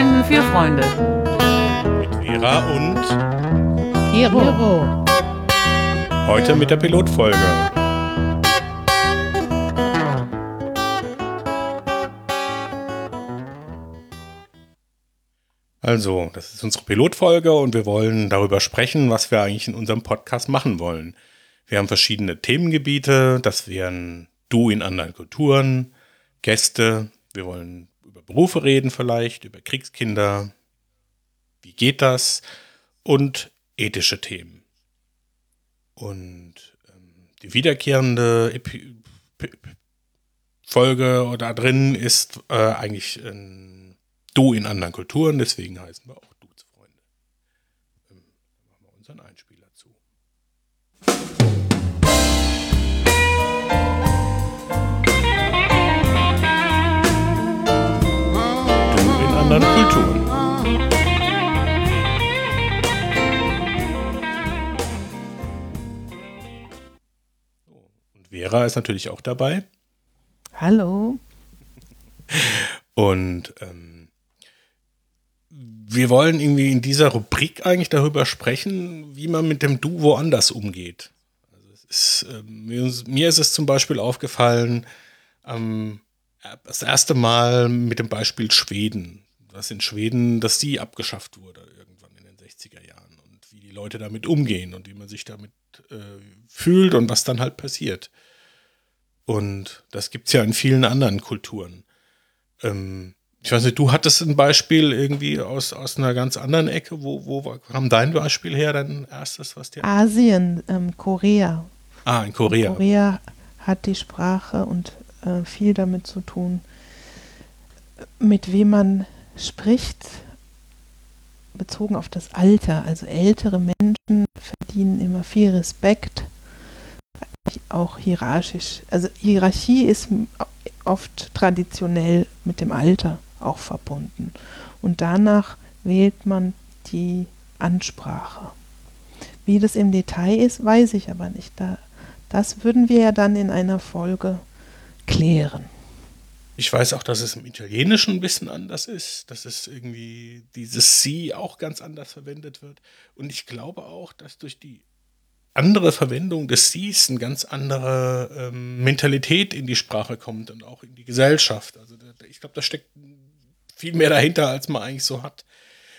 Freunden für Freunde. Mit Vera und Gero. heute mit der Pilotfolge. Also, das ist unsere Pilotfolge und wir wollen darüber sprechen, was wir eigentlich in unserem Podcast machen wollen. Wir haben verschiedene Themengebiete, das wären Du in anderen Kulturen, Gäste, wir wollen Berufe reden vielleicht, über Kriegskinder, wie geht das und ethische Themen. Und ähm, die wiederkehrende Epi Folge oder drin ist äh, eigentlich ein Du in anderen Kulturen, deswegen heißen wir auch Vera ist natürlich auch dabei. Hallo. Und ähm, wir wollen irgendwie in dieser Rubrik eigentlich darüber sprechen, wie man mit dem Du woanders umgeht. Also es ist, ähm, mir, mir ist es zum Beispiel aufgefallen, ähm, das erste Mal mit dem Beispiel Schweden, dass in Schweden das Sie abgeschafft wurde irgendwann in den 60er Jahren und wie die Leute damit umgehen und wie man sich damit äh, fühlt und was dann halt passiert. Und das gibt es ja in vielen anderen Kulturen. Ähm, ich weiß nicht, du hattest ein Beispiel irgendwie aus, aus einer ganz anderen Ecke. Wo, wo kam dein Beispiel her, dein erstes, was dir. Asien, ähm, Korea. Ah, in Korea. Korea hat die Sprache und äh, viel damit zu tun, mit wem man spricht, bezogen auf das Alter. Also ältere Menschen verdienen immer viel Respekt, auch hierarchisch. Also Hierarchie ist oft traditionell mit dem Alter auch verbunden. Und danach wählt man die Ansprache. Wie das im Detail ist, weiß ich aber nicht. Da, das würden wir ja dann in einer Folge klären. Ich weiß auch, dass es im Italienischen ein bisschen anders ist, dass es irgendwie dieses Sie auch ganz anders verwendet wird. Und ich glaube auch, dass durch die andere Verwendung des Sies eine ganz andere ähm, Mentalität in die Sprache kommt und auch in die Gesellschaft. Also ich glaube, da steckt viel mehr dahinter, als man eigentlich so hat.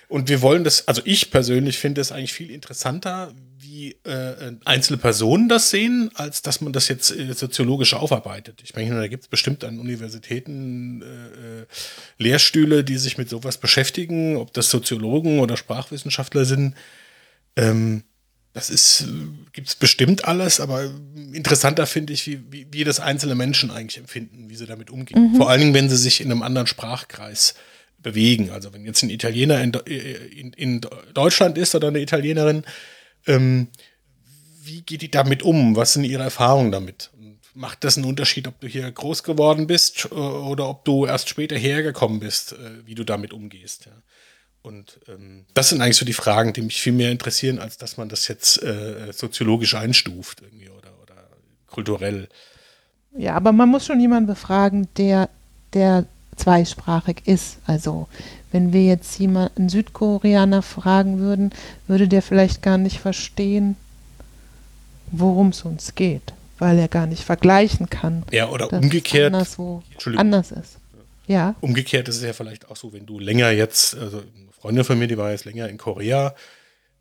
Und wir wollen das, also ich persönlich finde es eigentlich viel interessanter, wie äh, einzelne Personen das sehen, als dass man das jetzt äh, soziologisch aufarbeitet. Ich meine, da gibt es bestimmt an Universitäten äh, äh, Lehrstühle, die sich mit sowas beschäftigen, ob das Soziologen oder Sprachwissenschaftler sind. Ähm, das ist, gibt es bestimmt alles, aber interessanter finde ich, wie, wie, wie das einzelne Menschen eigentlich empfinden, wie sie damit umgehen. Vor allen Dingen, wenn sie sich in einem anderen Sprachkreis bewegen. Also wenn jetzt ein Italiener in, äh, in, in Deutschland ist oder eine Italienerin, ähm, wie geht die damit um? Was sind ihre Erfahrungen damit? Und macht das einen Unterschied, ob du hier groß geworden bist äh, oder ob du erst später hergekommen bist, äh, wie du damit umgehst? Ja? Und ähm, das sind eigentlich so die Fragen, die mich viel mehr interessieren, als dass man das jetzt äh, soziologisch einstuft irgendwie oder, oder kulturell. Ja, aber man muss schon jemanden befragen, der, der zweisprachig ist. Also wenn wir jetzt jemanden einen Südkoreaner fragen würden, würde der vielleicht gar nicht verstehen, worum es uns geht, weil er gar nicht vergleichen kann. Ja, oder umgekehrt. Anderswo anders ist. Ja, Umgekehrt ist es ja vielleicht auch so, wenn du länger jetzt, also eine Freundin von mir, die war jetzt länger in Korea,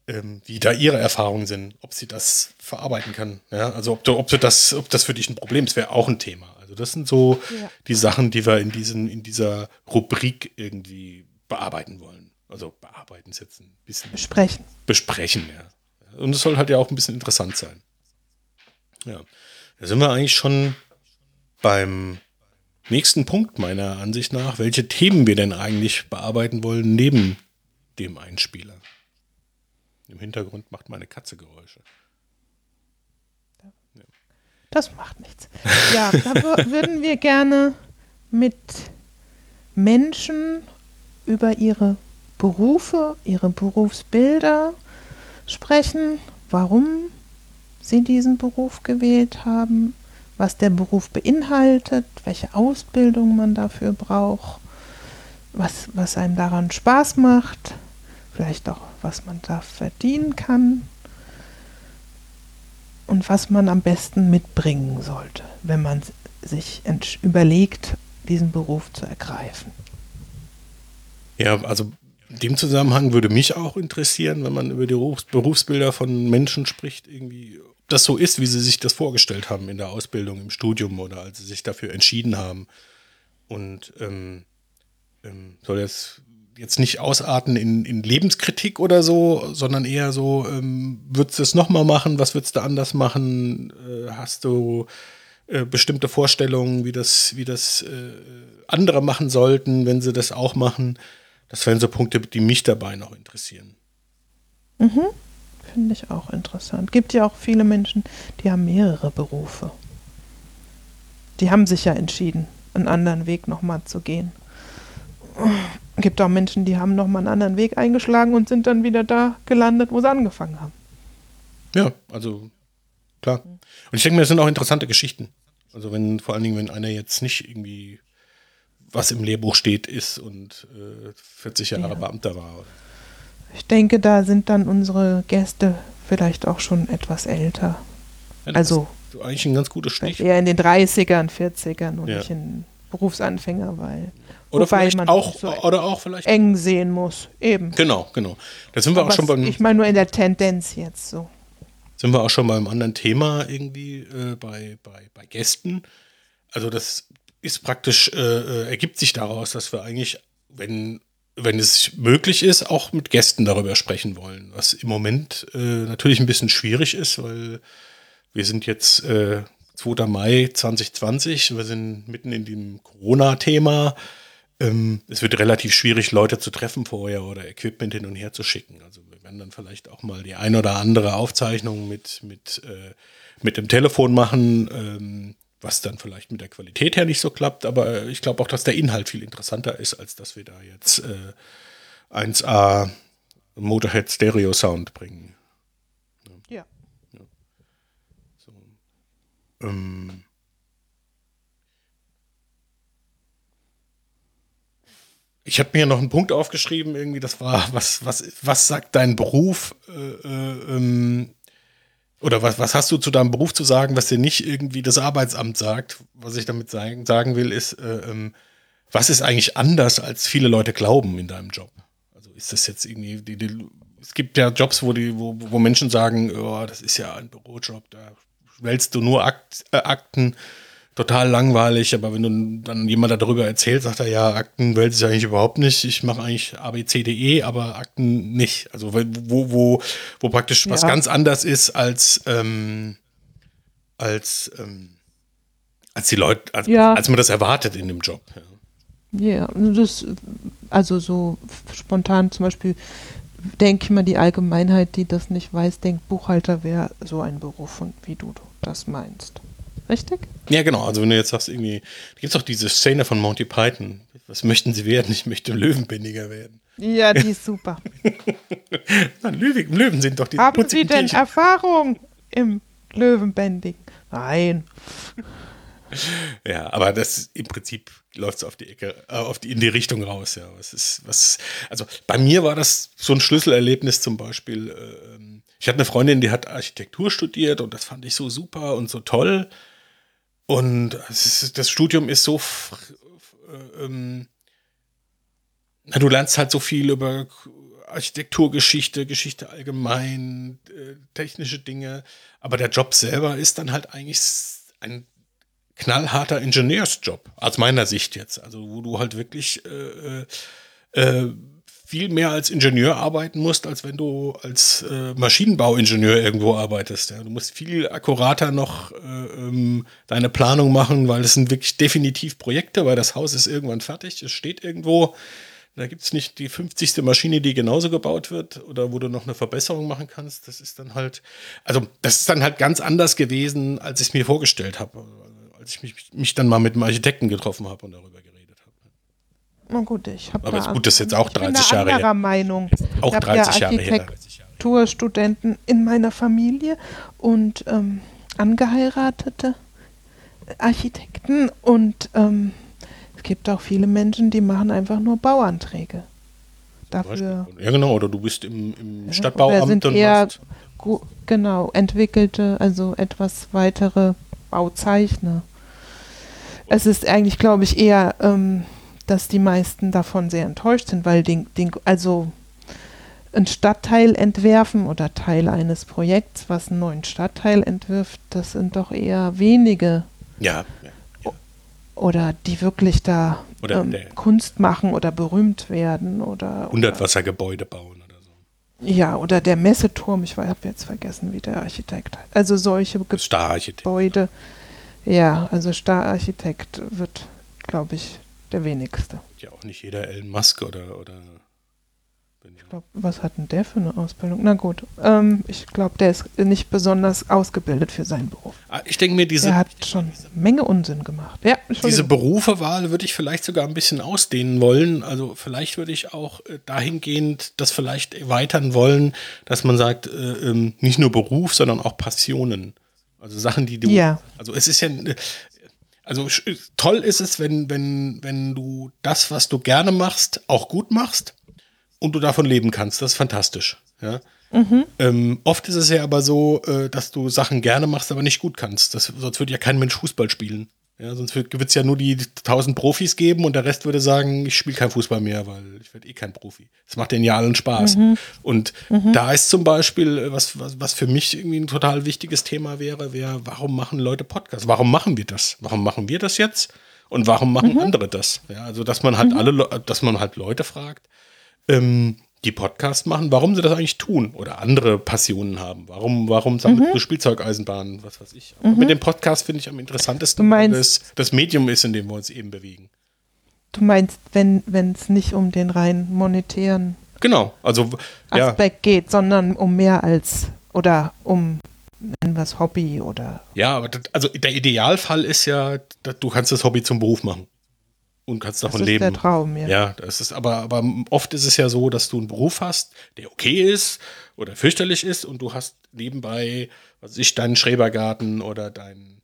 ähm, wie da ihre Erfahrungen sind, ob sie das verarbeiten kann. Ja, also ob du, ob du das, ob das für dich ein Problem ist, wäre auch ein Thema. Also das sind so Ja. die Sachen, die wir in diesen, in dieser Rubrik irgendwie bearbeiten wollen. Also bearbeiten ist jetzt ein bisschen besprechen. besprechen, ja. Und es soll halt ja auch ein bisschen interessant sein. Ja. Da sind wir eigentlich schon beim nächsten Punkt meiner Ansicht nach, welche Themen wir denn eigentlich bearbeiten wollen neben dem Einspieler. Im Hintergrund macht meine Katze Geräusche. Das macht nichts. Ja, da wür- würden wir gerne mit Menschen über ihre Berufe, ihre Berufsbilder sprechen, warum sie diesen Beruf gewählt haben, was der Beruf beinhaltet, welche Ausbildung man dafür braucht, was, was einem daran Spaß macht, vielleicht auch, was man da verdienen kann und was man am besten mitbringen sollte, wenn man sich überlegt, diesen Beruf zu ergreifen. Ja, also in dem Zusammenhang würde mich auch interessieren, wenn man über die Berufsbilder von Menschen spricht, irgendwie, das so ist, wie sie sich das vorgestellt haben in der Ausbildung, im Studium oder als sie sich dafür entschieden haben. Und ähm, ähm, soll jetzt jetzt nicht ausarten in, in Lebenskritik oder so, sondern eher so, ähm, würdest du es nochmal machen? Was würdest du anders machen? Äh, hast du äh, bestimmte Vorstellungen, wie das, wie das äh, andere machen sollten, wenn sie das auch machen? Das wären so Punkte, die mich dabei noch interessieren. Mhm. Finde ich auch interessant. Gibt ja auch viele Menschen, die haben mehrere Berufe. Die haben sich ja entschieden, einen anderen Weg nochmal zu gehen. Gibt auch Menschen, die haben nochmal einen anderen Weg eingeschlagen und sind dann wieder da gelandet, wo sie angefangen haben. Ja, also klar. Und ich denke mir, das sind auch interessante Geschichten. Also wenn, vor allen Dingen, wenn einer jetzt nicht irgendwie was im Lehrbuch steht, ist und äh, 40 Jahre ja. Beamter war. Ich denke, da sind dann unsere Gäste vielleicht auch schon etwas älter. Ja, also eigentlich ein ganz gutes Stich. Eher in den 30ern, 40ern und ja. nicht in Berufsanfänger, weil oder vielleicht man auch so oder auch vielleicht eng sehen muss, eben. Genau, genau. Da sind wir Aber auch schon beim. Ich meine nur in der Tendenz jetzt so. Sind wir auch schon beim anderen Thema irgendwie äh, bei, bei, bei Gästen. Also das ist praktisch, äh, äh, ergibt sich daraus, dass wir eigentlich, wenn, wenn es möglich ist, auch mit Gästen darüber sprechen wollen. Was im Moment äh, natürlich ein bisschen schwierig ist, weil wir sind jetzt äh, 2. Mai 2020, wir sind mitten in dem Corona-Thema. Ähm, es wird relativ schwierig, Leute zu treffen vorher oder Equipment hin und her zu schicken. Also wir werden dann vielleicht auch mal die ein oder andere Aufzeichnung mit, mit, äh, mit dem Telefon machen. Ähm, was dann vielleicht mit der Qualität her nicht so klappt, aber ich glaube auch, dass der Inhalt viel interessanter ist, als dass wir da jetzt äh, 1A Motorhead Stereo Sound bringen. Ja. ja. So. Ähm. Ich habe mir noch einen Punkt aufgeschrieben, irgendwie, das war, was, was, was sagt dein Beruf äh, äh, ähm, oder was, was hast du zu deinem Beruf zu sagen, was dir nicht irgendwie das Arbeitsamt sagt? Was ich damit sagen, sagen will, ist, äh, ähm, was ist eigentlich anders, als viele Leute glauben in deinem Job? Also ist das jetzt irgendwie, die, die, es gibt ja Jobs, wo, die, wo, wo Menschen sagen, oh, das ist ja ein Bürojob, da wälzt du nur Akt, äh, Akten total langweilig, aber wenn du dann jemand darüber erzählt, sagt er, ja, Akten wälze ich eigentlich überhaupt nicht. Ich mache eigentlich ABCDE, aber Akten nicht. Also wo, wo, wo praktisch ja. was ganz anders ist als, ähm, als, ähm, als die Leute, als, ja. als man das erwartet in dem Job. Ja, ja das, also so spontan zum Beispiel denke ich mal, die Allgemeinheit, die das nicht weiß, denkt, Buchhalter wäre so ein Beruf, wie du das meinst. Richtig? Ja, genau. Also wenn du jetzt sagst, irgendwie, da gibt es auch diese Szene von Monty Python. Was möchten sie werden? Ich möchte Löwenbändiger werden. Ja, die ist super. Löwen sind doch die Haben Sie denn Tierchen. Erfahrung im Löwenbändigen? Nein. Ja, aber das im Prinzip läuft es auf die Ecke, äh, auf die, in die Richtung raus, ja. Was ist, was, also bei mir war das so ein Schlüsselerlebnis zum Beispiel. Äh, ich hatte eine Freundin, die hat Architektur studiert und das fand ich so super und so toll. Und das Studium ist so, ähm, du lernst halt so viel über Architekturgeschichte, Geschichte allgemein, äh, technische Dinge. Aber der Job selber ist dann halt eigentlich ein knallharter Ingenieursjob, aus meiner Sicht jetzt. Also, wo du halt wirklich äh, äh, äh viel mehr als Ingenieur arbeiten musst, als wenn du als äh, Maschinenbauingenieur irgendwo arbeitest. Ja. Du musst viel akkurater noch äh, ähm, deine Planung machen, weil es sind wirklich definitiv Projekte, weil das Haus ist irgendwann fertig, es steht irgendwo. Da gibt es nicht die 50. Maschine, die genauso gebaut wird oder wo du noch eine Verbesserung machen kannst. Das ist dann halt, also das ist dann halt ganz anders gewesen, als ich es mir vorgestellt habe, als ich mich, mich dann mal mit einem Architekten getroffen habe und darüber geredet na gut, ich habe Aber da, gut, das ist jetzt auch 30 Jahre her. Meinung. Auch 30 ja Jahre her. Architekturstudenten in meiner Familie und ähm, Angeheiratete Architekten und ähm, es gibt auch viele Menschen, die machen einfach nur Bauanträge. Dafür Ja, genau, oder du bist im, im Ja, Stadtbauamt sind und eher genau entwickelte, also etwas weitere Bauzeichner. Es ist eigentlich, glaube ich, eher, ähm, dass die meisten davon sehr enttäuscht sind, weil den, den, also ein Stadtteil entwerfen oder Teil eines Projekts, was einen neuen Stadtteil entwirft, das sind doch eher wenige ja, ja, ja. oder die wirklich da ähm, der- Kunst machen oder berühmt werden oder, oder 100 Wassergebäude bauen oder so. ja oder der Messeturm, ich habe jetzt vergessen, wie der Architekt heißt. Also solche Stararchitekt. Gebäude, ja, also Stararchitekt wird, glaube ich, der wenigste. Ja, auch nicht jeder Elon Musk oder. oder Ich glaub, was hat denn der für eine Ausbildung? Na gut, ähm, ich glaube, der ist nicht besonders ausgebildet für seinen Beruf. Ah, ich denke mir, diese, Der hat schon eine Menge Unsinn gemacht. Ja, diese. Berufewahl würde ich vielleicht sogar ein bisschen ausdehnen wollen. Also vielleicht würde ich auch äh, dahingehend das vielleicht erweitern wollen, dass man sagt, äh, ähm, nicht nur Beruf, sondern auch Passionen. Also Sachen, die du. Ja. Also es ist ja. Also toll ist es, wenn, wenn, wenn du das, was du gerne machst, auch gut machst und du davon leben kannst. Das ist fantastisch. Ja. Ähm, oft ist es ja aber so, äh, dass du Sachen gerne machst, aber nicht gut kannst. Das, sonst würde ja kein Mensch Fußball spielen. Ja, sonst wird es ja nur die 1000 Profis geben und der Rest würde sagen, ich spiele kein Fußball mehr, weil ich werde eh kein Profi. Das macht den ja allen Spaß. Und da ist zum Beispiel, äh, was, was, was für mich irgendwie ein total wichtiges Thema wäre, wäre, warum machen Leute Podcasts? Warum machen wir das? Warum machen wir das jetzt? Und warum machen andere das? Ja, also, dass man halt alle, Le- dass man halt Leute fragt, ähm, die Podcast machen, warum sie das eigentlich tun oder andere Passionen haben. Warum, warum sammelst du Spielzeugeisenbahnen, was weiß ich. Aber Mit dem Podcast finde ich am interessantesten, meinst- weil es das Medium ist, in dem wir uns eben bewegen. Du meinst, wenn es nicht um den rein monetären Genau, also ja, Aspekt geht, sondern um mehr als oder um nennen wir es Hobby oder ja, aber das, also der Idealfall ist ja, dass du kannst das Hobby zum Beruf machen und kannst davon das ist leben. der Traum, ja. Ja, das ist aber, aber oft ist es ja so, dass du einen Beruf hast, der okay ist oder fürchterlich ist und du hast nebenbei, was weiß ich, deinen Schrebergarten oder dein,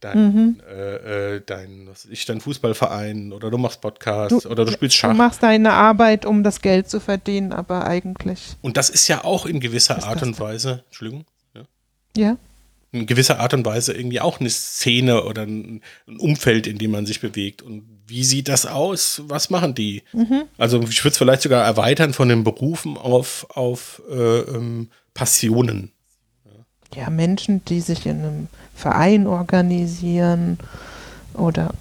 dein, Mhm. äh, äh, dein, was ich, dein Fußballverein oder du machst Podcasts oder du spielst Du Schach. machst deine Arbeit, um das Geld zu verdienen, aber eigentlich, Und das ist ja auch in gewisser Art und Weise, Entschuldigung, ja, ja. in gewisser Art und Weise irgendwie auch eine Szene oder ein, ein Umfeld, in dem man sich bewegt. Und wie sieht das aus? Was machen die? Also ich würde es vielleicht sogar erweitern von den Berufen auf, auf äh, ähm, Passionen. Ja, Menschen, die sich in einem Verein organisieren oder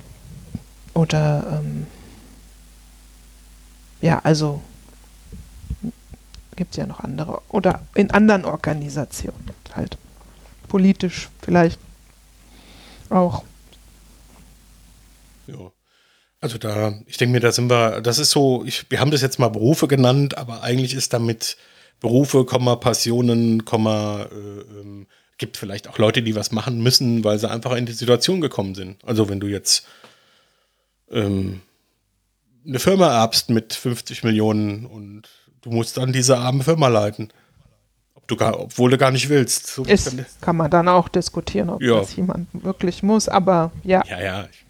oder ähm, ja, also gibt es ja noch andere oder in anderen Organisationen halt politisch vielleicht auch. Ja. Also da, ich denke mir, da sind wir, das ist so, ich, wir haben das jetzt mal Berufe genannt, aber eigentlich ist damit Berufe, Komma, Passionen, Komma, äh, ähm, gibt vielleicht auch Leute, die was machen müssen, weil sie einfach in die Situation gekommen sind. Also wenn du jetzt ähm, eine Firma erbst mit 50 Millionen und du musst dann diese arme Firma leiten. Ob du gar, obwohl du gar nicht willst. So Ist, kann man dann auch diskutieren, ob Ja. das jemand wirklich muss, aber ja, ja, ja, klar.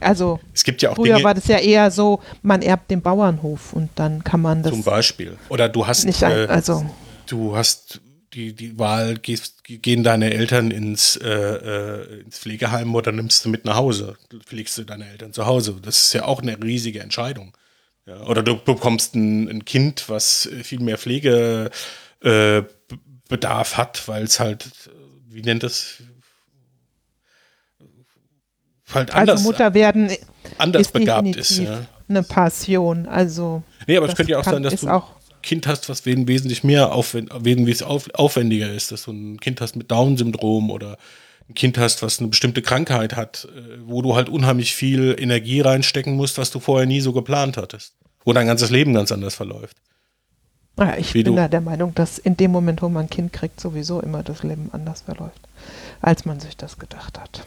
Also es gibt ja auch früher Dinge, war das ja eher so, man erbt den Bauernhof und dann kann man das zum Beispiel. Oder du hast, nicht, äh, also du hast die, die Wahl, gehst, gehen deine Eltern ins, äh, äh, ins Pflegeheim oder nimmst du mit nach Hause? Pflegst du deine Eltern zu Hause? Das ist ja auch eine riesige Entscheidung. Ja, oder du bekommst ein, ein Kind, was viel mehr Pflegebedarf äh, hat, weil es halt, wie nennt das? Halt anders, Also Mutter werden anders ist begabt ist. Ja. eine Passion. Also Nee, aber es könnte ja auch kann- sein, dass du auch ein Kind hast, was wesentlich mehr aufwend, wesentlich auf, aufwendiger ist, dass du ein Kind hast mit Down-Syndrom oder ein Kind hast, was eine bestimmte Krankheit hat, äh, wo du halt unheimlich viel Energie reinstecken musst, was du vorher nie so geplant hattest. Wo dein ganzes Leben ganz anders verläuft. Ja, ich Wie bin da der Meinung, dass in dem Moment, wo man ein Kind kriegt, sowieso immer das Leben anders verläuft, als man sich das gedacht hat.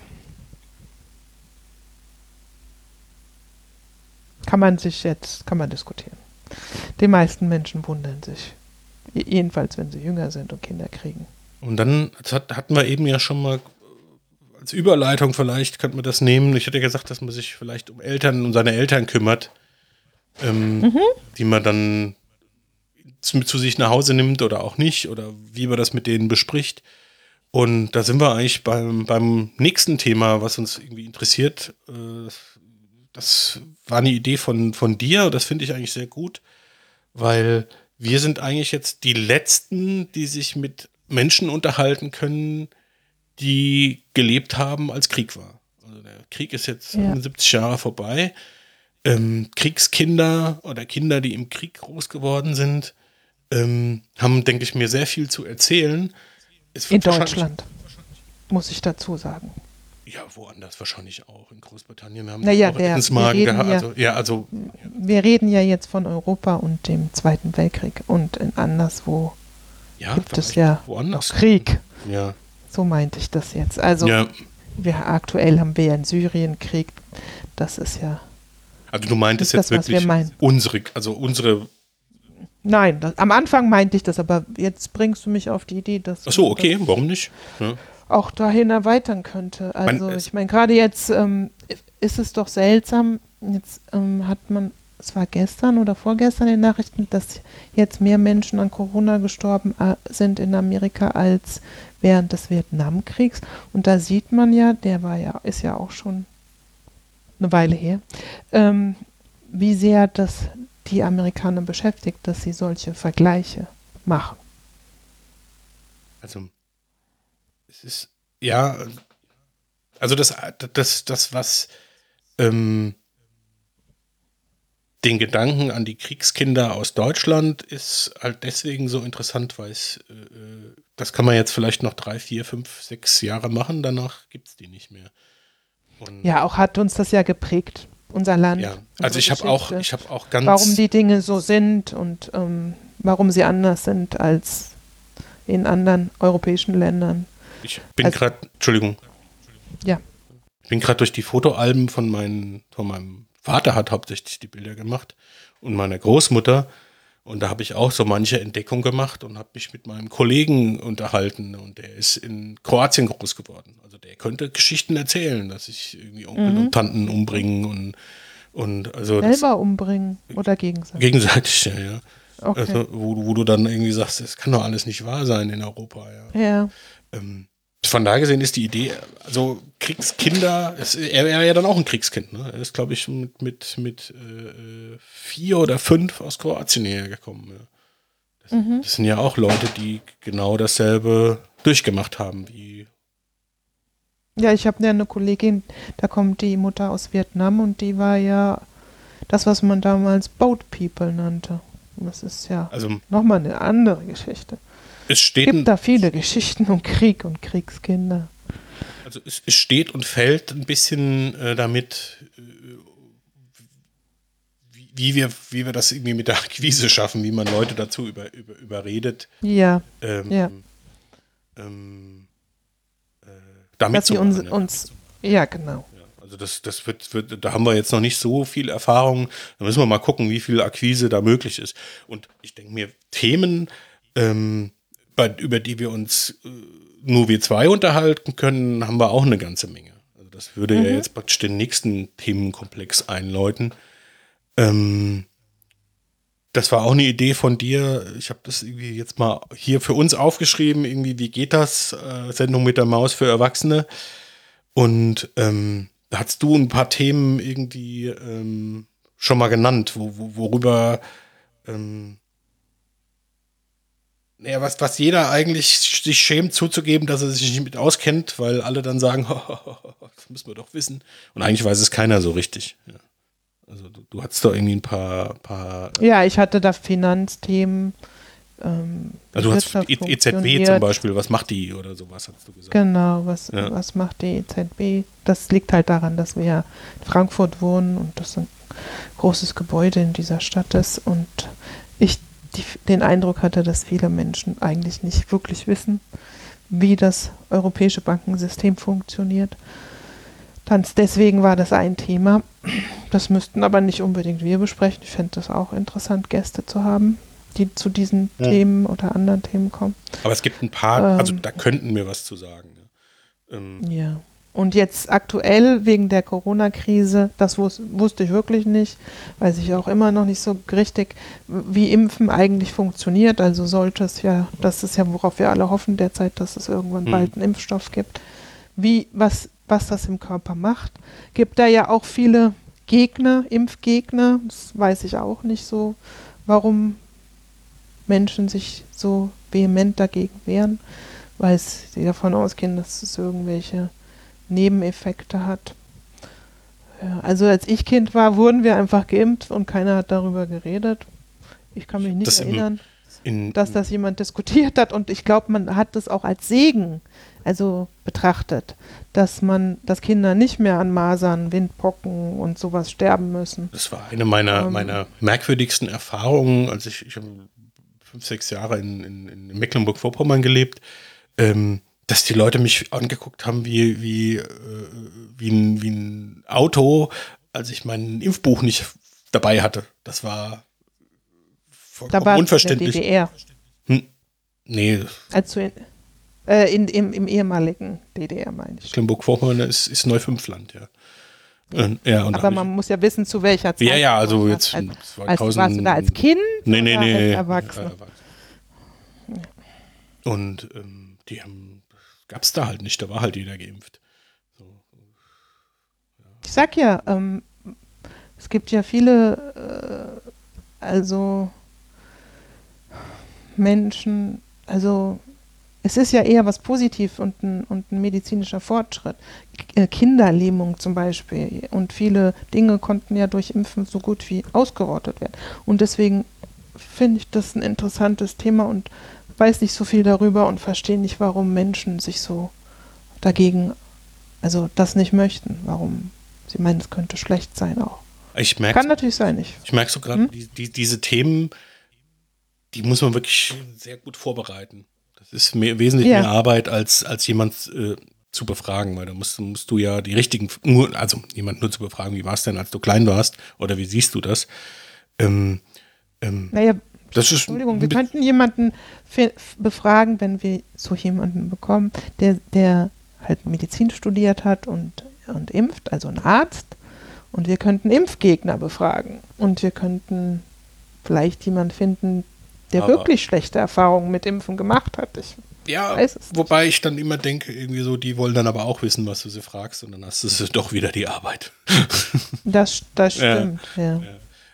Kann man sich jetzt, kann man diskutieren. Die meisten Menschen wundern sich. Je- Jedenfalls, wenn sie jünger sind und Kinder kriegen. Und dann hat, hatten wir eben ja schon mal, als Überleitung vielleicht könnte man das nehmen. Ich hätte ja gesagt, dass man sich vielleicht um Eltern, um seine Eltern kümmert, ähm, die man dann zu, zu sich nach Hause nimmt oder auch nicht oder wie man das mit denen bespricht. Und da sind wir eigentlich beim, beim nächsten Thema, was uns irgendwie interessiert. Äh, Das war eine Idee von, von dir und das finde ich eigentlich sehr gut, weil wir sind eigentlich jetzt die Letzten, die sich mit Menschen unterhalten können, die gelebt haben, als Krieg war. Also der Krieg ist jetzt Ja. 70 Jahre vorbei. Ähm, Kriegskinder oder Kinder, die im Krieg groß geworden sind, ähm, haben, denke ich mir, sehr viel zu erzählen. Es In Deutschland, muss ich dazu sagen. Ja, woanders wahrscheinlich auch. In Großbritannien haben Naja, auch Essensmagen wir reden gehabt. ja- Also, ja, also Wir reden ja jetzt von Europa und dem Zweiten Weltkrieg und in anderswo ja, gibt es ja woanders. Krieg. Ja, So meinte ich das jetzt. Also ja. wir, aktuell haben wir ja in Syrien Krieg. Das ist ja. Also du meintest jetzt das, wir wirklich meinen. unsere, also unsere. Nein, das, am Anfang meinte ich das, aber jetzt bringst du mich auf die Idee, dass Ach so, okay, warum nicht? Ja. Auch dahin erweitern könnte. Also es- ich meine, gerade jetzt ähm, ist es doch seltsam. Jetzt ähm, hat man, es war gestern oder vorgestern in den Nachrichten, dass jetzt mehr Menschen an Corona gestorben äh, sind in Amerika als während des Vietnamkriegs. Und da sieht man ja, der war ja, ist ja auch schon eine Weile her, ähm, wie sehr das die Amerikaner beschäftigt, dass sie solche Vergleiche machen. Also es ist ja, also das, das, das was ähm, den Gedanken an die Kriegskinder aus Deutschland ist halt deswegen so interessant, weil es, äh, äh, das kann man jetzt vielleicht noch drei, vier, fünf, sechs Jahre machen, danach gibt es die nicht mehr. Und, Ja, auch hat uns das ja geprägt, unser Land. ja. also ich habe auch, ich habe auch ganz, warum die Dinge so sind und ähm, warum sie anders sind als in anderen europäischen Ländern. Ich bin also- gerade, Entschuldigung, Ja. Ich bin gerade durch die Fotoalben von, meinen, von meinem Vater hat hauptsächlich die Bilder gemacht und meiner Großmutter. Und da habe ich auch so manche Entdeckung gemacht und habe mich mit meinem Kollegen unterhalten. Und der ist in Kroatien groß geworden. Also der könnte Geschichten erzählen, dass sich irgendwie Onkel und Tanten umbringen und, und also Selber umbringen oder gegenseitig. gegenseitig, ja, ja. Okay. Also, wo, du- wo du dann irgendwie sagst, das kann doch alles nicht wahr sein in Europa, ja. ja. Ähm, von da gesehen ist die Idee, also Kriegskinder, es, er wäre ja dann auch ein Kriegskind, ne? Er ist, glaube ich, mit, mit, mit äh, vier oder fünf aus Kroatien hergekommen. Ja. Das, Mhm. das sind ja auch Leute, die genau dasselbe durchgemacht haben wie. ja, ich habe ja eine Kollegin, da kommt die Mutter aus Vietnam und die war ja das, was man damals Boat People nannte. Das ist ja Also nochmal eine andere Geschichte. Es steht, gibt da viele Geschichten um Krieg und Kriegskinder. also es, es steht und fällt ein bisschen äh, damit, äh, wie, wie, wir, wie wir das irgendwie mit der Akquise schaffen, wie man Leute dazu über, über, überredet. Ja, ähm, Ja. ähm, äh, damit dass sie uns, uns, ja genau. Also das, das wird, wird, da haben wir jetzt noch nicht so viel Erfahrung. Da müssen wir mal gucken, wie viel Akquise da möglich ist. Und ich denke mir, Themen, ähm, bei, über die wir uns äh, nur wir zwei unterhalten können, haben wir auch eine ganze Menge. Also das würde ja jetzt praktisch den nächsten Themenkomplex einläuten. Ähm, das war auch eine Idee von dir. Ich habe das irgendwie jetzt mal hier für uns aufgeschrieben. Irgendwie, wie geht das? Äh, Sendung mit der Maus für Erwachsene. Und ähm, da hast du ein paar Themen irgendwie ähm, schon mal genannt, wo, wo, worüber ähm, ja, was, was jeder eigentlich sich schämt zuzugeben, dass er sich nicht mit auskennt, weil alle dann sagen, das müssen wir doch wissen. Und eigentlich weiß es keiner so richtig. Ja. Also du, du hattest da irgendwie ein paar, paar Ja, ich hatte da Finanzthemen. Ähm, also du hast Wirtschaft E- EZB zum. Beispiel, was macht die oder sowas, hast du gesagt. Genau, was, Ja. was macht die EZB? Das liegt halt daran, dass wir ja in Frankfurt wohnen und das ein großes Gebäude in dieser Stadt ist und ich die, den Eindruck hatte, dass viele Menschen eigentlich nicht wirklich wissen, wie das europäische Bankensystem funktioniert. Dann, deswegen war das ein Thema. Das müssten aber nicht unbedingt wir besprechen. Ich fände das auch interessant, Gäste zu haben, die zu diesen Ja. Themen oder anderen Themen kommen. Aber es gibt ein paar, also Ähm. da könnten wir was zu sagen. ne? Ähm, Ja. Und jetzt aktuell wegen der Corona-Krise, das wus wusste ich wirklich nicht, weiß ich auch immer noch nicht so richtig, wie Impfen eigentlich funktioniert. Also sollte es ja, das ist ja, worauf wir alle hoffen derzeit, dass es irgendwann Mhm. bald einen Impfstoff gibt. Wie, was, was das im Körper macht. Gibt da ja auch viele Gegner, Impfgegner, das weiß ich auch nicht so, warum Menschen sich so vehement dagegen wehren, weil sie davon ausgehen, dass es irgendwelche Nebeneffekte hat. Ja, also als ich Kind war, wurden wir einfach geimpft und keiner hat darüber geredet. Ich kann mich nicht Das erinnern, In, dass das jemand diskutiert hat und ich glaube, man hat das auch als Segen also betrachtet, dass man, dass Kinder nicht mehr an Masern, Windpocken und sowas sterben müssen. Das war eine meiner, Ähm. meiner merkwürdigsten Erfahrungen, als ich, ich habe fünf, sechs Jahre in, in, in Mecklenburg-Vorpommern gelebt, ähm, dass die Leute mich angeguckt haben wie, wie, äh, wie, ein, wie ein Auto, als ich mein Impfbuch nicht dabei hatte. Das war vollkommen Da unverständlich. DDR, Nee, also in, äh, in, im, im ehemaligen DDR meine ich. Mecklenburg-Vorpommern ist, ist Neufünfland, ja. Ja und Aber man muss ja wissen, zu welcher Zeit. ja, ja, also jetzt Als, als, 2000 warst du da als Kind? Nee, nee, oder nee. Als Erwachsener? Ja. Und ähm, die haben, gab es da halt nicht, da war halt jeder geimpft. Ich sag ja, ähm, es gibt ja viele, äh, also Menschen, also es ist ja eher was positiv und ein, und ein medizinischer Fortschritt. Äh, Kinderlähmung zum Beispiel und viele Dinge konnten ja durch Impfen so gut wie ausgerottet werden. Und deswegen finde ich das ein interessantes Thema und weiß nicht so viel darüber und verstehe nicht, warum Menschen sich so dagegen, also das nicht möchten. Warum sie meinen, es könnte schlecht sein auch. Ich merke Kann natürlich sein, ich. ich merk so gerade, Hm? die, die, diese Themen, die muss man wirklich sehr gut vorbereiten. Das ist mehr, wesentlich Ja. mehr Arbeit, als, als jemand äh, zu befragen, weil da musst, musst du ja die richtigen, nur, also jemand nur zu befragen, wie war es denn, als du klein warst, oder wie siehst du das? Ähm, ähm, Naja, das ist Entschuldigung, wir könnten jemanden befragen, wenn wir so jemanden bekommen, der, der halt Medizin studiert hat und, und impft, also ein Arzt. Und wir könnten Impfgegner befragen. Und wir könnten vielleicht jemanden finden, der Aber- wirklich schlechte Erfahrungen mit Impfen gemacht hat. Ich, Ja, wobei ich dann immer denke, irgendwie so, die wollen dann aber auch wissen, was du sie fragst und dann hast du sie doch wieder die Arbeit. das, das Ja. stimmt, ja.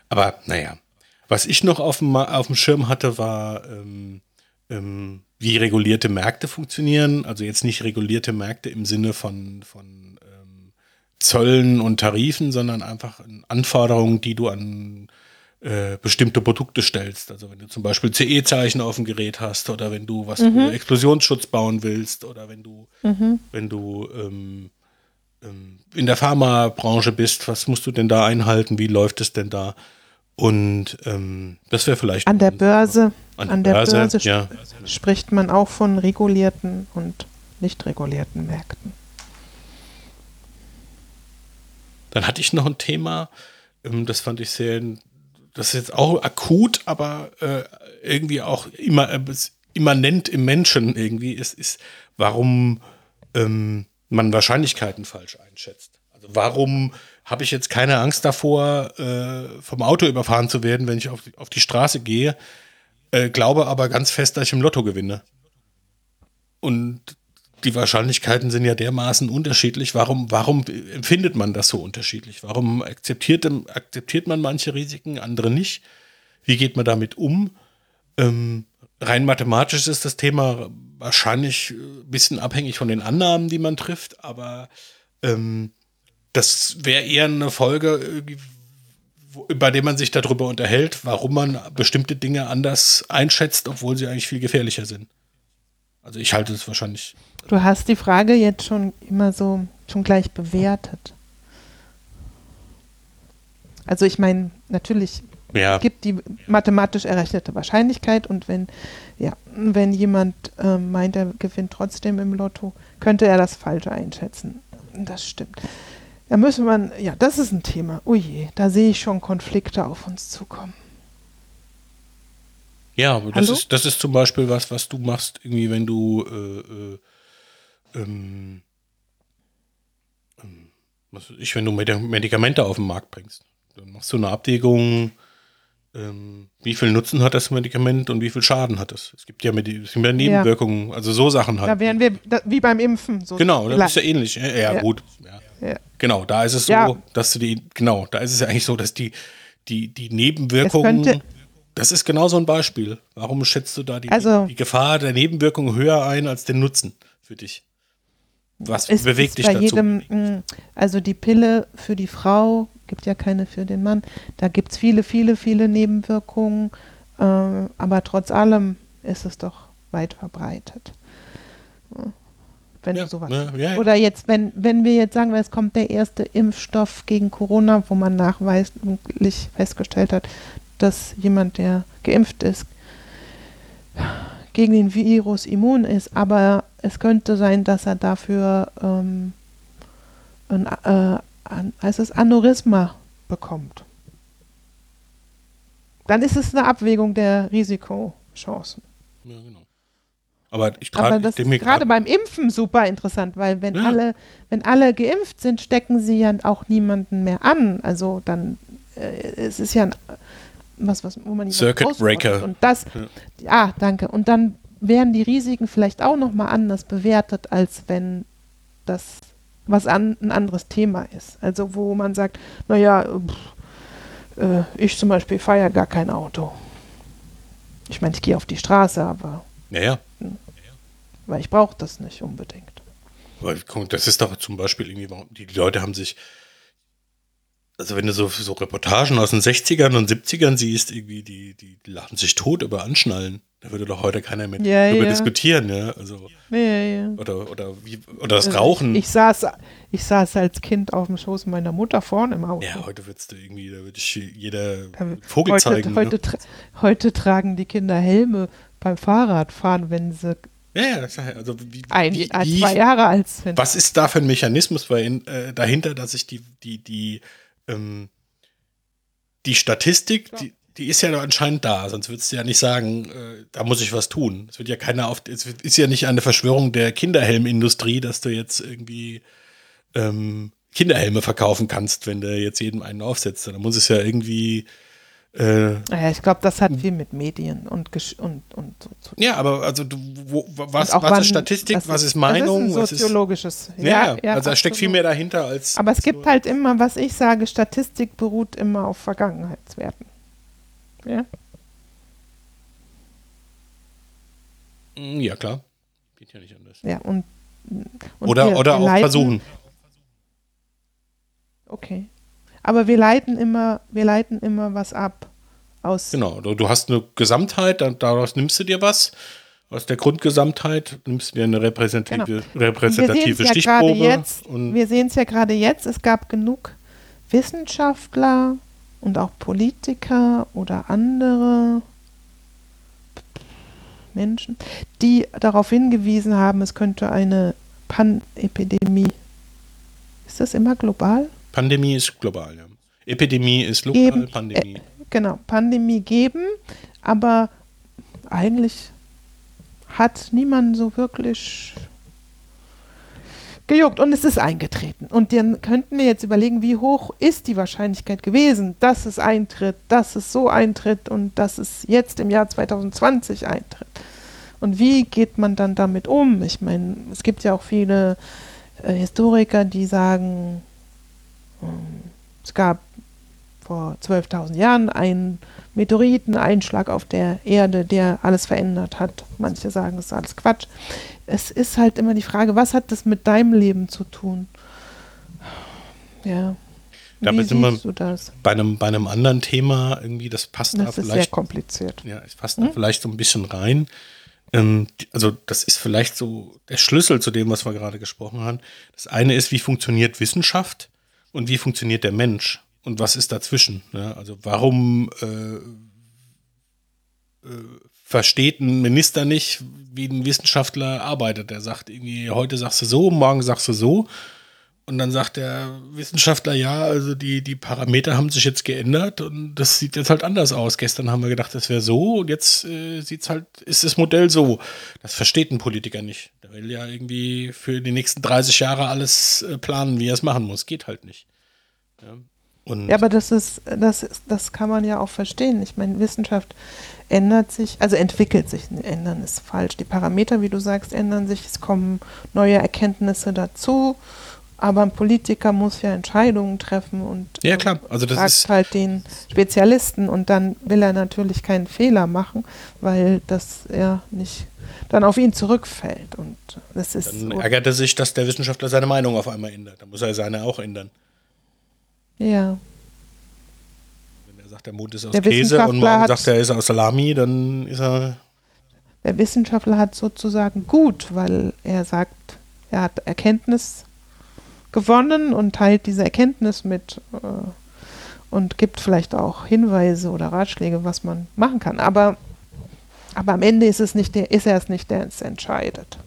Aber naja, was ich noch auf dem, auf dem Schirm hatte, war, ähm, ähm, wie regulierte Märkte funktionieren. Also jetzt nicht regulierte Märkte im Sinne von, von ähm, Zöllen und Tarifen, sondern einfach Anforderungen, die du an äh, bestimmte Produkte stellst. Also wenn du zum Beispiel CE-Zeichen auf dem Gerät hast oder wenn du was für Explosionsschutz bauen willst oder wenn du, wenn du ähm, ähm, in der Pharmabranche bist, was musst du denn da einhalten? Wie läuft es denn da? Und ähm, das wäre vielleicht An der Börse, An an der Börse, Börse, ja. spricht man auch von regulierten und nicht regulierten Märkten. Dann hatte ich noch ein Thema, ähm, das fand ich sehr, das ist jetzt auch akut, aber äh, irgendwie auch immer äh, es- immanent im Menschen irgendwie ist, ist, warum ähm, man Wahrscheinlichkeiten falsch einschätzt. Also warum habe ich jetzt keine Angst davor, äh, vom Auto überfahren zu werden, wenn ich auf die, auf die Straße gehe, äh, glaube aber ganz fest, dass ich im Lotto gewinne. Und die Wahrscheinlichkeiten sind ja dermaßen unterschiedlich. Warum, warum empfindet man das so unterschiedlich? Warum akzeptiert, akzeptiert man manche Risiken, andere nicht? Wie geht man damit um? Ähm, rein mathematisch ist das Thema wahrscheinlich ein bisschen abhängig von den Annahmen, die man trifft, aber ähm, das wäre eher eine Folge, wo, bei der man sich darüber unterhält, warum man bestimmte Dinge anders einschätzt, obwohl sie eigentlich viel gefährlicher sind. Also ich halte es wahrscheinlich Du hast die Frage jetzt schon immer so schon gleich bewertet. Also ich meine, natürlich Ja, gibt die mathematisch errechnete Wahrscheinlichkeit und wenn, ja, wenn jemand äh, meint, er gewinnt trotzdem im Lotto, könnte er das falsch einschätzen. Das stimmt. Da müssen man, ja, das ist ein Thema. Oh je, da sehe ich schon Konflikte auf uns zukommen. ja, aber das Hallo? ist, das ist zum Beispiel was, was du machst, irgendwie, wenn du äh, äh, ähm, Was weiß ich, wenn du Medi- Medikamente auf den Markt bringst, dann machst du eine Abwägung, ähm, wie viel Nutzen hat das Medikament und wie viel Schaden hat es. Es gibt ja, Medi es gibt ja Nebenwirkungen, also so Sachen halt. Da wären wir da, wie beim Impfen. So Genau, das ist ja ähnlich. Ja, ja, Ja. gut. Ja. Ja. Genau, da ist es so, Ja. dass du die, genau, da ist es ja eigentlich so, dass die, die, die Nebenwirkungen, das ist genau so ein Beispiel. Warum schätzt du da die, Also- die Gefahr der Nebenwirkungen höher ein als den Nutzen für dich? Was bewegt dich bei dazu? jedem, mh, also die Pille für die Frau gibt ja keine für den Mann. Da gibt es viele, viele, viele Nebenwirkungen. Äh, aber trotz allem ist es doch weit verbreitet. Wenn Ja, du sowas. ne, ja, ja. Oder jetzt, wenn, wenn wir jetzt sagen, es kommt der erste Impfstoff gegen Corona, wo man nachweislich festgestellt hat, dass jemand, der geimpft ist, gegen den Virus immun ist, aber es könnte sein, dass er dafür ähm, ein, äh, an, heißt es Aneurysma bekommt. Dann ist es eine Abwägung der Risikochancen. Ja, genau. Aber ich Aber trage das dem mir ist gerade beim Impfen super interessant, weil wenn Ja. alle, wenn alle geimpft sind, stecken sie ja auch niemanden mehr an. Also dann äh, es ist ja ein, was, was, wo man Circuit. Breaker. Und das, ja. danke. Und dann werden die Risiken vielleicht auch nochmal anders bewertet, als wenn das was an, ein anderes Thema ist. Also wo man sagt, naja, pff, äh, ich zum Beispiel fahre ja gar kein Auto. Ich meine, ich gehe auf die Straße, aber Ja, ja. weil ich brauche das nicht unbedingt. Aber guck, das ist doch zum Beispiel irgendwie, warum die Leute haben sich, also wenn du so, so Reportagen aus den 60ern und 70ern siehst, irgendwie, die, die, die lachen sich tot über Anschnallen. Da würde doch heute keiner mehr Ja, drüber ja. diskutieren, ja. Also, Ja, ja. oder, oder, wie, oder das Rauchen. Ich saß, ich saß als Kind auf dem Schoß meiner Mutter vorne im Auto. ja, heute würdest du irgendwie, da würde ich jeder Da- Vogel heute, zeigen. Heute, ne? tra heute tragen die Kinder Helme beim Fahrradfahren, wenn sie Ja, also wie, ein, wie, äh, wie, zwei Jahre alt sind. Was ist da für ein Mechanismus äh, dahinter, dass ich die, die, die, ähm, die Statistik, die, die ist ja anscheinend da, sonst würdest du ja nicht sagen, äh, da muss ich was tun. Es wird ja keiner auf, es ist ja nicht eine Verschwörung der Kinderhelmindustrie, dass du jetzt irgendwie ähm, Kinderhelme verkaufen kannst, wenn du jetzt jedem einen aufsetzt. Da muss es ja irgendwie äh, Ja, ich glaube, das hat viel mit Medien und, Gesch- und, und so zu tun. ja, aber also du, wo, was, was wann- ist Statistik, das was ist Meinung, Das ist ein ist soziologisches. ja, also da steckt viel mehr dahinter als Aber es gibt halt immer, was ich sage, Statistik beruht immer auf Vergangenheitswerten. Ja? Ja, klar. Geht ja nicht anders. Ja, und, und oder oder wir auch leiten- versuchen. Okay. Aber wir leiten immer, wir leiten immer was ab aus. Genau. Du, du hast eine Gesamtheit, daraus nimmst du dir was. Aus der Grundgesamtheit nimmst du dir eine repräsentative, Genau. Und wir repräsentative sehen's ja Stichprobe. jetzt. und Wir sehen es ja gerade jetzt. Es gab genug Wissenschaftler und auch Politiker oder andere Menschen, die darauf hingewiesen haben, es könnte eine Panepidemie. Ist das immer global? Pandemie ist global, ja. Epidemie ist lokal, Eben, Pandemie. Äh, genau, Pandemie geben, aber eigentlich hat niemand so wirklich gejuckt und es ist eingetreten. Und dann könnten wir jetzt überlegen, wie hoch ist die Wahrscheinlichkeit gewesen, dass es eintritt, dass es so eintritt und dass es jetzt im Jahr 2020 eintritt. Und wie geht man dann damit um? Ich meine, es gibt ja auch viele äh, Historiker, die sagen, ähm, es gab vor 12.000 Jahren einen Meteoriteneinschlag auf der Erde, der alles verändert hat. Manche sagen, es ist alles Quatsch. Es ist halt immer die Frage, was hat das mit deinem Leben zu tun? Ja. Da Wie sind wir das? Bei einem, bei einem anderen Thema irgendwie, das passt da Das ist sehr vielleicht kompliziert. Ja, es passt da vielleicht so ein bisschen rein. Ähm, also, das ist vielleicht so der Schlüssel zu dem, was wir gerade gesprochen haben. Das eine ist, wie funktioniert Wissenschaft und wie funktioniert der Mensch und was ist dazwischen. Ne? Also, warum äh, äh, versteht ein Minister nicht, wie ein Wissenschaftler arbeitet? Der sagt irgendwie, heute sagst du so, morgen sagst du so. Und dann sagt der Wissenschaftler, ja, also die, die Parameter haben sich jetzt geändert und das sieht jetzt halt anders aus. Gestern haben wir gedacht, das wäre so und jetzt äh, sieht's halt, ist das Modell so. Das versteht ein Politiker nicht. Der will ja irgendwie für die nächsten 30 Jahre alles äh, planen, wie er es machen muss. Geht halt nicht. Ja. Und Ja, aber das ist, das ist, das kann man ja auch verstehen. Ich meine, Wissenschaft ändert sich, also entwickelt sich. Ändern ist falsch. Die Parameter, wie du sagst, ändern sich. Es kommen neue Erkenntnisse dazu. Aber ein Politiker muss ja Entscheidungen treffen und Ja, klar. Also das fragt halt den Spezialisten und dann will er natürlich keinen Fehler machen, weil das ja nicht dann auf ihn zurückfällt. Und das ist dann ärgert er sich, dass der Wissenschaftler seine Meinung auf einmal ändert. Dann muss er seine auch ändern. Ja. Wenn er sagt, der Mond ist aus Der Käse und morgen sagt er, er ist aus Salami, dann ist er Der Wissenschaftler hat sozusagen gut, weil er sagt, er hat Erkenntnis gewonnen und teilt diese Erkenntnis mit äh, und gibt vielleicht auch Hinweise oder Ratschläge, was man machen kann. Aber, aber am Ende ist es nicht der, ist er es nicht, der es entscheidet.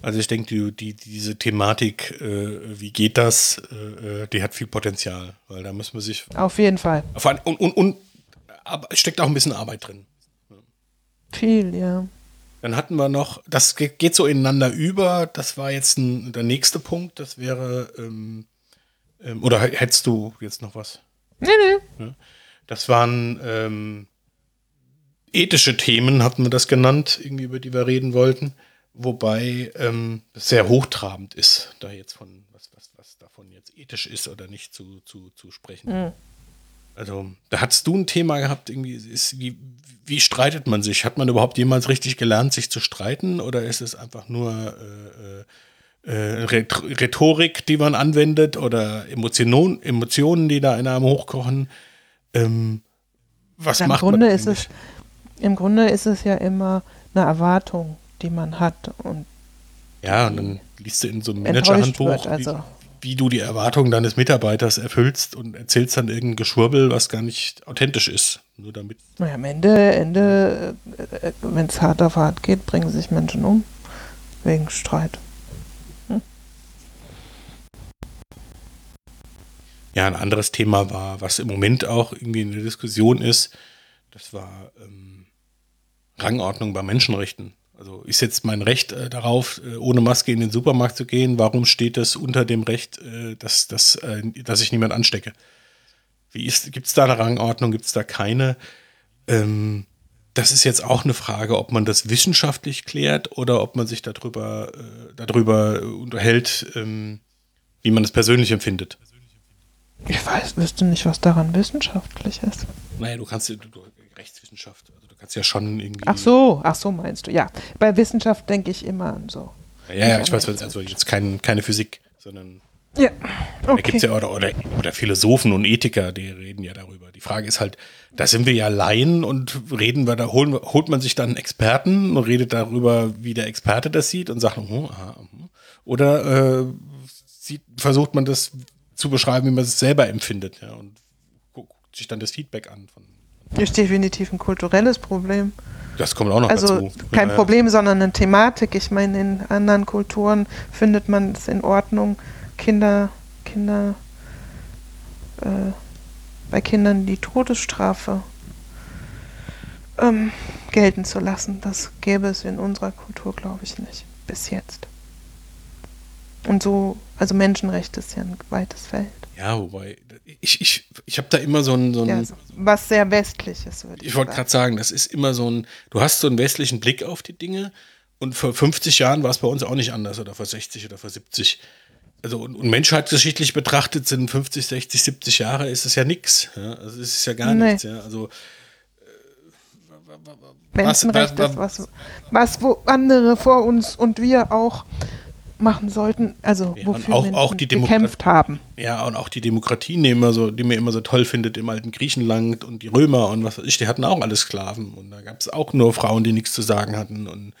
Also ich denke, die, die, diese Thematik, äh, wie geht das, äh, äh, die hat viel Potenzial, weil da müssen wir sich Auf jeden Fall. und, und, und aber es steckt auch ein bisschen Arbeit drin. Viel, ja. Dann hatten wir noch, das ge- geht so ineinander über, das war jetzt ein, der nächste Punkt, das wäre, ähm, ähm, oder hättest du jetzt noch was? Nee, nee. Das waren ähm, ethische Themen, hatten wir das genannt, irgendwie über die wir reden wollten. Wobei ähm, es sehr hochtrabend ist, da jetzt von was, was, was davon jetzt ethisch ist oder nicht zu, zu, zu sprechen. Mhm. Also, da hattest du ein Thema gehabt, irgendwie, ist, wie, wie streitet man sich? Hat man überhaupt jemals richtig gelernt, sich zu streiten? Oder ist es einfach nur äh, äh, äh, Rhet- Rhetorik, die man anwendet oder Emotionen, Emotionen, die da in einem hochkochen? Ähm, was Im macht Grunde man ist es, im Grunde ist es ja immer eine Erwartung, die man hat und Ja, und dann liest du in so einem Managerhandbuch. Also wie, wie du die Erwartungen deines Mitarbeiters erfüllst und erzählst dann irgendein Geschwurbel, was gar nicht authentisch ist. Nur damit. naja, am Ende, Ende äh, wenn es hart auf hart geht, bringen sich Menschen um wegen Streit. Ja, ein anderes Thema war, was im Moment auch irgendwie in der Diskussion ist, das war ähm, Rangordnung bei Menschenrechten. Also ist jetzt mein Recht äh, darauf, äh, ohne Maske in den Supermarkt zu gehen? Warum steht das unter dem Recht, äh, dass, dass, äh, dass ich niemand anstecke? Wie ist, gibt es da eine Rangordnung? Gibt es da keine? Ähm, das ist jetzt auch eine Frage, ob man das wissenschaftlich klärt oder ob man sich darüber, äh, darüber unterhält, ähm, wie man es persönlich empfindet. Ich weiß, wüsste nicht, was daran wissenschaftlich ist. Naja, du kannst du, du, Rechtswissenschaft, kannst ja schon irgendwie. Ach so, ach so meinst du. Ja, bei Wissenschaft denke ich immer an so. Ja, ja, ich weiß, also jetzt kein, keine Physik, sondern Ja, da okay. gibt es ja oder, oder, oder Philosophen und Ethiker, die reden ja darüber. Die Frage ist halt, da sind wir ja Laien und reden wir, da holen, holt man sich dann einen Experten und redet darüber, wie der Experte das sieht und sagt, hm, aha, hm. oder äh, sieht, versucht man das zu beschreiben, wie man es selber empfindet, ja, und guckt sich dann das Feedback an. Von, Ist definitiv ein kulturelles Problem. das kommt auch noch Also dazu. kein Ja, ja. Problem, sondern eine Thematik. Ich meine, in anderen Kulturen findet man es in Ordnung, Kinder, Kinder, äh, bei Kindern die Todesstrafe ähm, gelten zu lassen. Das gäbe es in unserer Kultur, glaube ich, nicht. Bis jetzt. Und so, also Menschenrechte ist ja ein weites Feld. Ja, wobei, ich, ich, ich habe da immer so ein, so ein Ja, was sehr westliches, würde ich, ich wollte gerade sagen, das ist immer so ein, du hast so einen westlichen Blick auf die Dinge und vor 50 Jahren war es bei uns auch nicht anders oder vor 60 oder vor 70. Also und, und menschheitsgeschichtlich betrachtet sind 50, 60, 70 Jahre ist es ja nichts. Ja? Also es ist ja gar Nee. nichts. Ja? Also Menschenrechte was- ist was, was wo andere vor uns und wir auch machen sollten, also Ja, wofür auch- auch gekämpft haben. ja, und auch die Demokratien, die, immer so, die man immer so toll findet im alten Griechenland und die Römer und was weiß ich, die hatten auch alle Sklaven. Und da gab es auch nur Frauen, die nichts zu sagen hatten. Und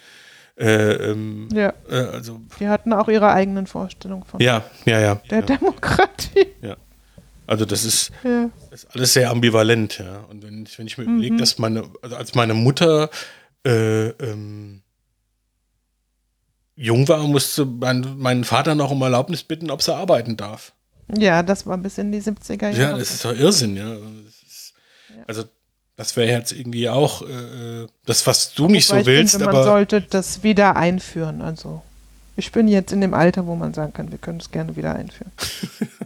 äh, ähm, Ja, äh, also die hatten auch ihre eigenen Vorstellungen von ja, ja, ja. der ja. Demokratie. Ja. Also das ist, Ja. ist alles sehr ambivalent, ja. Und wenn ich, wenn ich mir Mhm. überlege, dass meine, also als meine Mutter äh, ähm, jung war, musste mein, meinen Vater noch um Erlaubnis bitten, ob sie arbeiten darf. Ja, das war bis in die 70er Jahre. Ja, das ist doch Irrsinn, ja. Das ist, also, das wäre jetzt irgendwie auch äh, das, was du nicht Wobei so willst, ich finde, man aber. sollte das wieder einführen. Also ich bin jetzt in dem Alter, wo man sagen kann, wir können es gerne wieder einführen.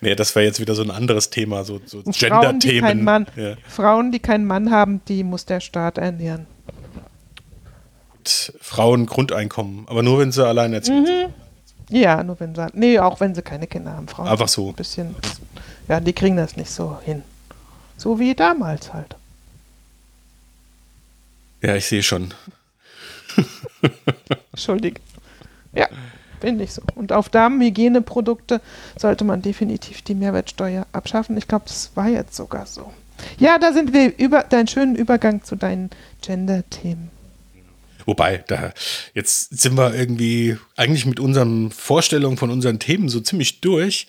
Nee, das wäre jetzt wieder so ein anderes Thema, so, so Frauen, Gender-Themen. Mann, Ja. Frauen, die keinen Mann haben, die muss der Staat ernähren. Frauen Grundeinkommen, aber nur wenn sie allein erzählt sind. Ja, nur wenn sie, nee, auch wenn sie keine Kinder haben. Frauen Einfach so. Ein bisschen, ja, die kriegen das nicht so hin. So wie damals halt. Ja, ich sehe schon. Entschuldige. Ja, finde ich so. Und auf Damenhygieneprodukte sollte man definitiv die Mehrwertsteuer abschaffen. Ich glaube, das war jetzt sogar so. Ja, da sind wir über deinen schönen Übergang zu deinen Gender-Themen. Wobei, da jetzt sind wir irgendwie eigentlich mit unseren Vorstellungen von unseren Themen so ziemlich durch.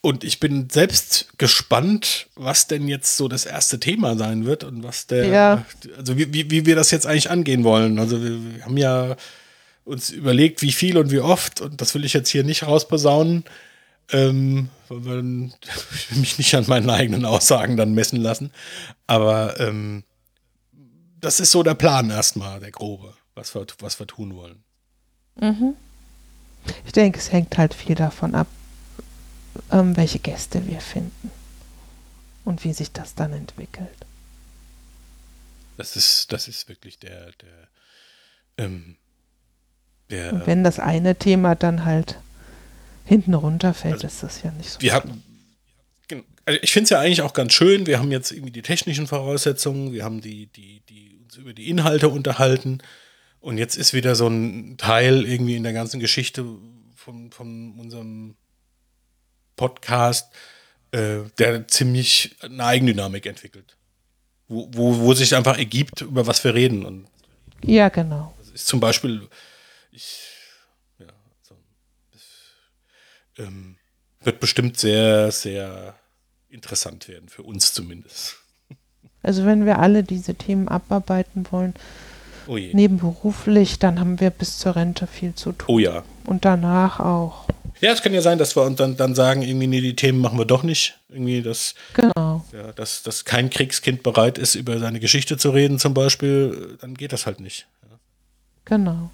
Und ich bin selbst gespannt, was denn jetzt so das erste Thema sein wird und was der, Ja. also wie, wie, wie wir das jetzt eigentlich angehen wollen. Also wir, wir haben ja uns überlegt, wie viel und wie oft, und das will ich jetzt hier nicht rausposaunen, ähm, weil wir dann- ich will mich nicht an meinen eigenen Aussagen dann messen lassen. Aber ähm, das ist so der Plan erstmal, der grobe, was wir, was wir tun wollen. Ich denke, es hängt halt viel davon ab, ähm, welche Gäste wir finden und wie sich das dann entwickelt. Das ist, das ist wirklich der, der, ähm, der. Und wenn das eine Thema dann halt hinten runterfällt, Also, ist das ja nicht so. wir haben, also ich finde es ja eigentlich auch ganz schön. Wir haben jetzt irgendwie die technischen Voraussetzungen, wir haben die, die, die uns über die Inhalte unterhalten. Und jetzt ist wieder so ein Teil irgendwie in der ganzen Geschichte von, von unserem Podcast, äh, der ziemlich eine Eigendynamik entwickelt. Wo, wo, wo sich einfach ergibt, über was wir reden. Und Ja, genau. das ist zum Beispiel, ich, ja, so, das, ähm, wird bestimmt sehr, sehr interessant werden, für uns zumindest. Also wenn wir alle diese Themen abarbeiten wollen, Oh nebenberuflich, dann haben wir bis zur Rente viel zu tun. Oh ja. Und danach auch. Ja, es kann ja sein, dass wir uns dann, dann sagen, irgendwie, nee, die Themen machen wir doch nicht. Irgendwie, dass, Genau. ja, dass, dass kein Kriegskind bereit ist, über seine Geschichte zu reden, zum Beispiel, dann geht das halt nicht. Genau.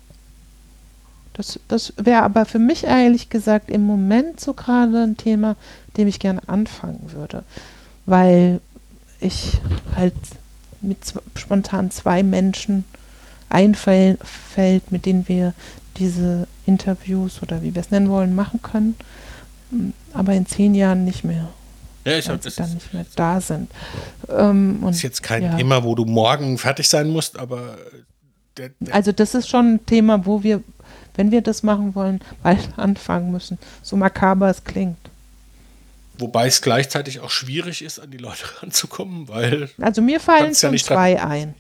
Das, das wäre aber für mich ehrlich gesagt im Moment so gerade ein Thema, dem ich gerne anfangen würde. Weil ich halt mit spontan zwei Menschen einfällt, mit denen wir diese Interviews oder wie wir es nennen wollen, machen können. Mm, Aber in zehn Jahren nicht mehr, Ja, ich weil hab, sie das dann ist, nicht mehr da sind. Ähm, und ist jetzt kein ja. Thema, wo du morgen fertig sein musst, aber der, der, Also das ist schon ein Thema, wo wir, wenn wir das machen wollen, bald anfangen müssen. So makaber es klingt. Wobei es gleichzeitig auch schwierig ist, an die Leute ranzukommen, weil Also mir fallen ja schon dran- zwei ein.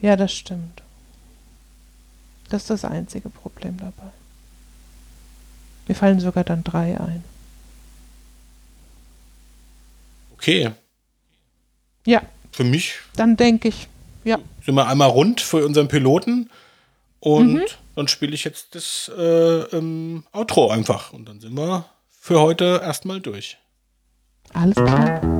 Ja, das stimmt. Das ist das einzige Problem dabei. Mir fallen sogar dann drei ein. okay, Ja, für mich dann denke ich, ja, sind wir einmal rund für unseren Piloten und Mhm. Dann spiele ich jetzt das äh, ähm, Outro einfach und dann sind wir für heute erstmal durch. alles klar.